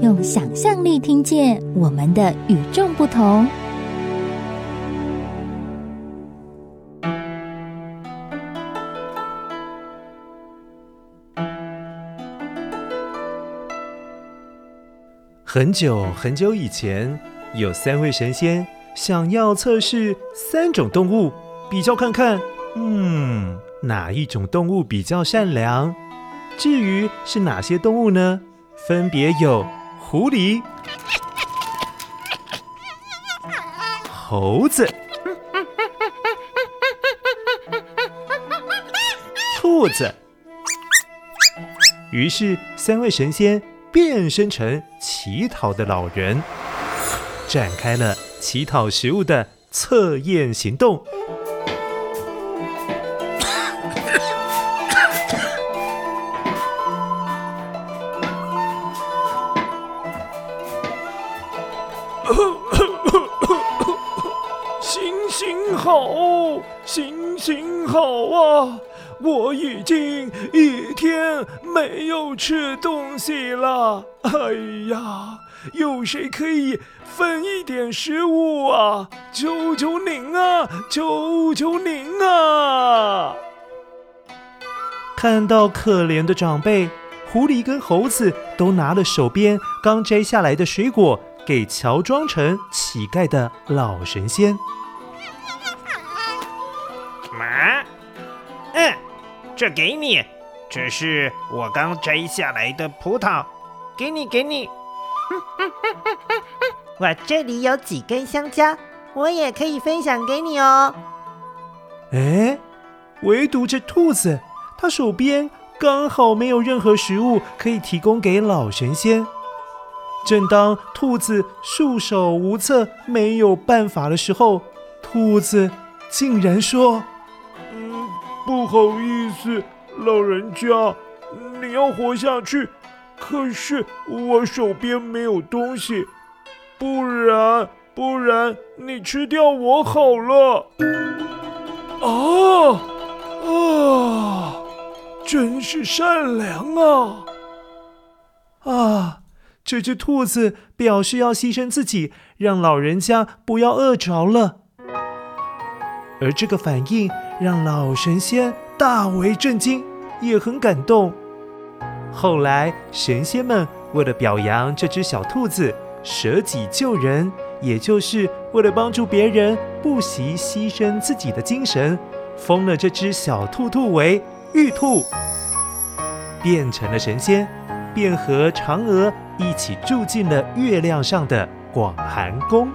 用想象力听见我们的与众不同。很久很久以前，有三位神仙想要测试三种动物，比较看看，嗯。哪一种动物比较善良？至于是哪些动物呢？分别有狐狸、猴子、兔子。于是，三位神仙变身成乞讨的老人，展开了乞讨食物的测验行动。好，行行好啊！我已经一天没有吃东西了。哎呀，有谁可以分一点食物啊？求求您啊！求求您啊！看到可怜的长辈，狐狸跟猴子都拿了手边刚摘下来的水果。给乔装成乞丐的老神仙。妈，嗯，这给你，这是我刚摘下来的葡萄，给你，给你。我这里有几根香蕉，我也可以分享给你哦。哎，唯独这兔子，它手边刚好没有任何食物可以提供给老神仙。正当兔子束手无策、没有办法的时候，兔子竟然说：“嗯，不好意思，老人家，你要活下去，可是我手边没有东西，不然不然你吃掉我好了。”啊啊，真是善良啊！啊！这只兔子表示要牺牲自己，让老人家不要饿着了。而这个反应让老神仙大为震惊，也很感动。后来，神仙们为了表扬这只小兔子舍己救人，也就是为了帮助别人，不惜牺牲自己的精神，封了这只小兔兔为玉兔，变成了神仙。便和嫦娥一起住进了月亮上的广寒宫。